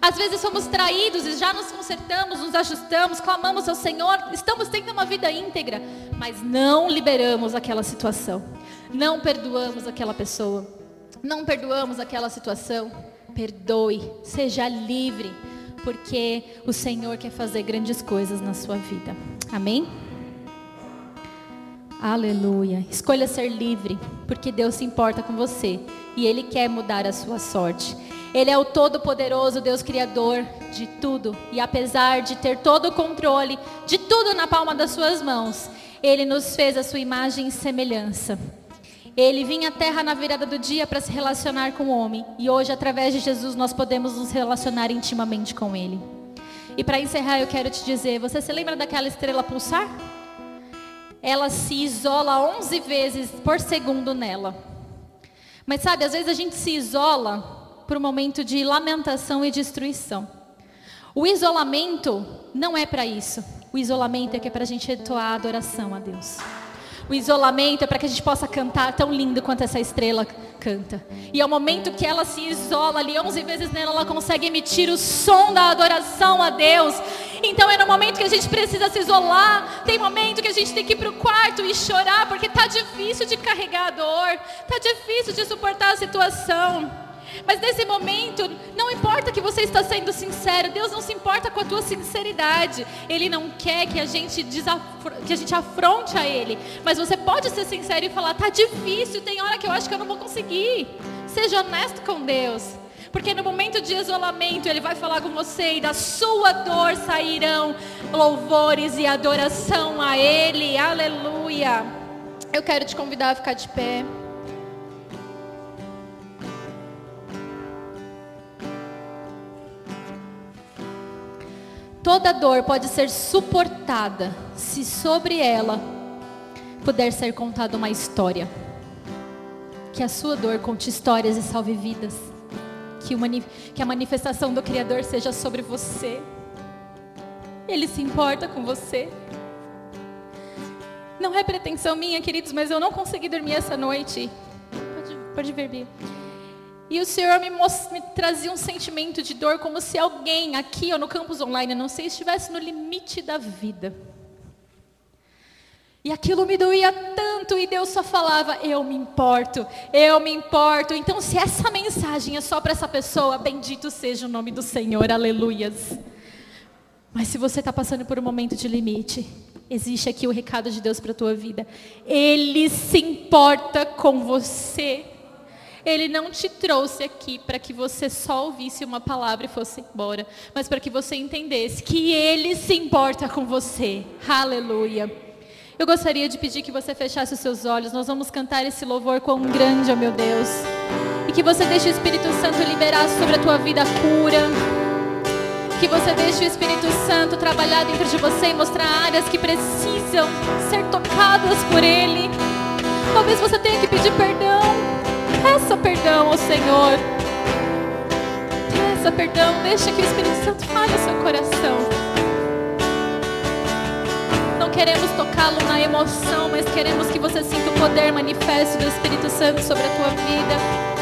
Às vezes somos traídos e já nos consertamos, nos ajustamos, clamamos ao Senhor, estamos tendo uma vida íntegra, mas não liberamos aquela situação, não perdoamos aquela pessoa, não perdoamos aquela situação. Perdoe, seja livre, porque o Senhor quer fazer grandes coisas na sua vida. Amém? Aleluia. Escolha ser livre, porque Deus se importa com você e Ele quer mudar a sua sorte. Ele é o Todo-Poderoso, Deus Criador de tudo. E apesar de ter todo o controle de tudo na palma das suas mãos, Ele nos fez a sua imagem e semelhança. Ele vinha à terra na virada do dia para se relacionar com o homem. E hoje, através de Jesus, nós podemos nos relacionar intimamente com Ele. E para encerrar, eu quero te dizer: você se lembra daquela estrela pulsar? Ela se isola 11 vezes por segundo nela. Mas sabe, às vezes a gente se isola para um momento de lamentação e destruição. O isolamento não é para isso. O isolamento é que é para a gente entoar a adoração a Deus. O isolamento é para que a gente possa cantar tão lindo quanto essa estrela canta. E ao momento que ela se isola ali, 11 vezes nela, ela consegue emitir o som da adoração a Deus. Então é no momento que a gente precisa se isolar, tem momento que a gente tem que ir para o quarto e chorar, porque tá difícil de carregar a dor, tá difícil de suportar a situação. Mas nesse momento, não importa que você está sendo sincero, Deus não se importa com a tua sinceridade. Ele não quer que a gente que a gente afronte a ele, mas você pode ser sincero e falar: "Tá difícil, tem hora que eu acho que eu não vou conseguir". Seja honesto com Deus. Porque no momento de isolamento, Ele vai falar com você e da sua dor sairão louvores e adoração a Ele. Aleluia. Eu quero te convidar a ficar de pé. Toda dor pode ser suportada se sobre ela puder ser contada uma história. Que a sua dor conte histórias e salve vidas. Que, que a manifestação do Criador seja sobre você. Ele se importa com você. Não é pretensão minha, queridos, mas eu não consegui dormir essa noite. Pode, pode ver, Bia. E o Senhor me, me, trazia um sentimento de dor, como se alguém aqui ou no campus online, não sei, estivesse no limite da vida. E aquilo me doía tanto, e Deus só falava: Eu me importo, eu me importo. Então, se essa mensagem é só para essa pessoa, bendito seja o nome do Senhor, aleluias. Mas se você está passando por um momento de limite, existe aqui o recado de Deus para a tua vida. Ele se importa com você. Ele não te trouxe aqui para que você só ouvisse uma palavra e fosse embora, mas para que você entendesse que Ele se importa com você. Aleluia. Eu gostaria de pedir que você fechasse os seus olhos. Nós vamos cantar esse louvor quão grande, ó oh meu Deus. E que você deixe o Espírito Santo liberar sobre a tua vida a cura. Que você deixe o Espírito Santo trabalhar dentro de você e mostrar áreas que precisam ser tocadas por Ele. Talvez você tenha que pedir perdão. Peça perdão ao Senhor. Peça perdão, deixa que o Espírito Santo fale o seu coração. Não queremos tocá-lo na emoção, mas queremos que você sinta o poder manifesto do Espírito Santo sobre a tua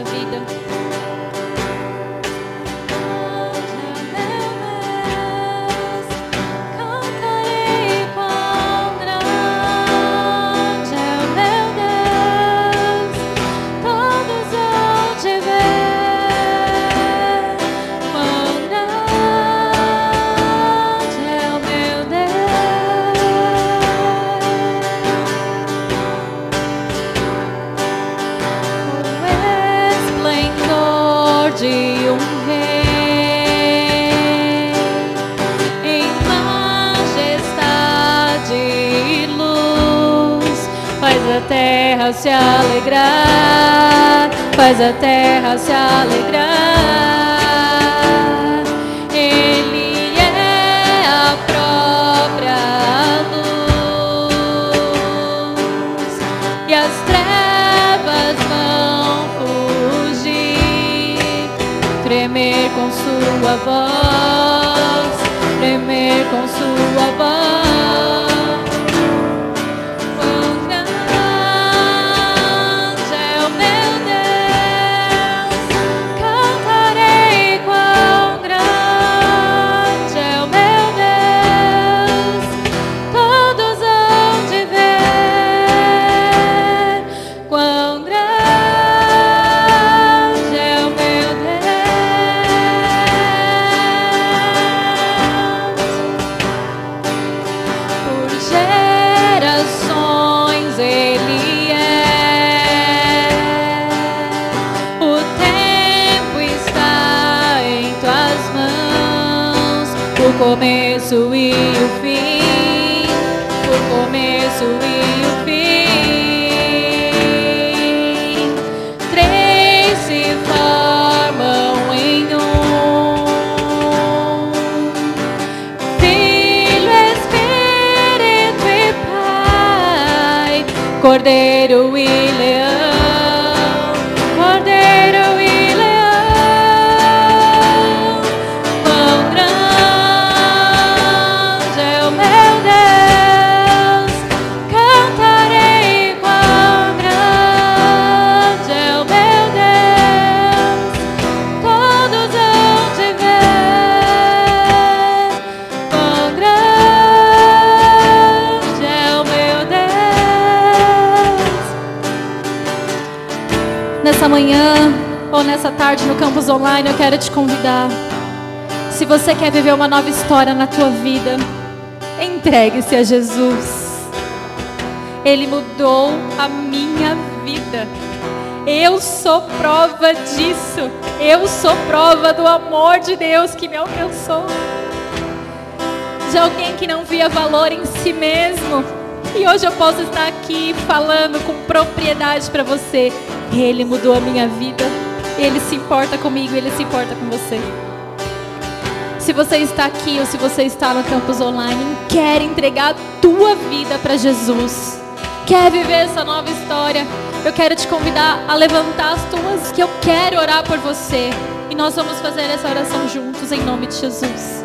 vida. Se alegrar, faz a terra se alegrar. Começo e o fim, o começo e o fim. Três se formam em um. Filho, Espírito e Pai, Cordeiro e Leão, manhã ou nessa tarde no campus online, eu quero te convidar. Se você quer viver uma nova história na tua vida, entregue-se a Jesus. Ele mudou a minha vida. Eu sou prova disso. Eu sou prova do amor de Deus que me alcançou. De alguém que não via valor em si mesmo. E hoje eu posso estar aqui falando com propriedade para você. Ele mudou a minha vida. Ele se importa comigo, ele se importa com você. Se você está aqui ou se você está no campus online quer entregar a tua vida para Jesus, quer viver essa nova história, eu quero te convidar a levantar as tuas, que eu quero orar por você. E nós vamos fazer essa oração juntos em nome de Jesus.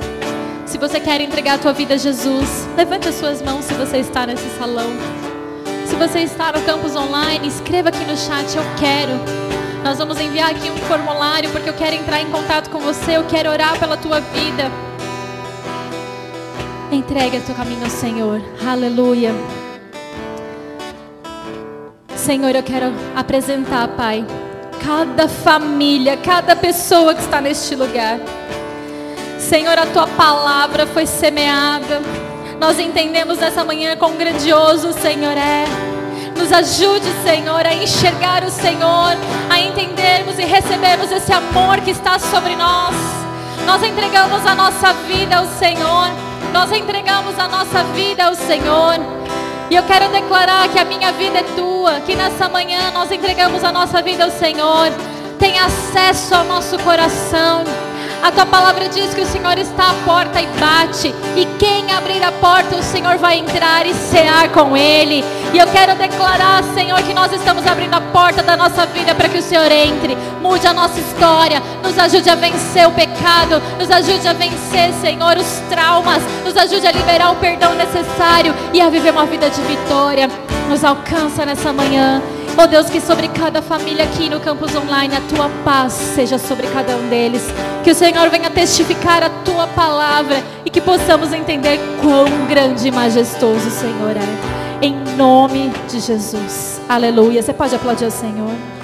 Se você quer entregar a tua vida a Jesus, levante as suas mãos se você está nesse salão. Você está no campus online, escreva aqui no chat eu quero. Nós vamos enviar aqui um formulário porque eu quero entrar em contato com você, eu quero orar pela tua vida. Entregue o teu caminho ao Senhor. Aleluia. Senhor, eu quero apresentar, Pai, cada família, cada pessoa que está neste lugar. Senhor, a tua palavra foi semeada. Nós entendemos nessa manhã quão grandioso o Senhor é. Nos ajude, Senhor, a enxergar o Senhor, a entendermos e recebermos esse amor que está sobre nós. Nós entregamos a nossa vida ao Senhor. Nós entregamos a nossa vida ao Senhor. E eu quero declarar que a minha vida é tua, que nessa manhã nós entregamos a nossa vida ao Senhor. Tem acesso ao nosso coração. A tua palavra diz que o Senhor está à porta e bate, e quem abrir a porta, o Senhor vai entrar e cear com ele. E eu quero declarar, Senhor, que nós estamos abrindo a porta da nossa vida para que o Senhor entre, mude a nossa história, nos ajude a vencer o pecado, nos ajude a vencer, Senhor, os traumas, nos ajude a liberar o perdão necessário e a viver uma vida de vitória. Nos alcança nessa manhã. Oh Deus, que sobre cada família aqui no campus online a tua paz seja sobre cada um deles. Que o Senhor venha testificar a tua palavra e que possamos entender quão grande e majestoso o Senhor é. Em nome de Jesus. Aleluia. Você pode aplaudir o Senhor.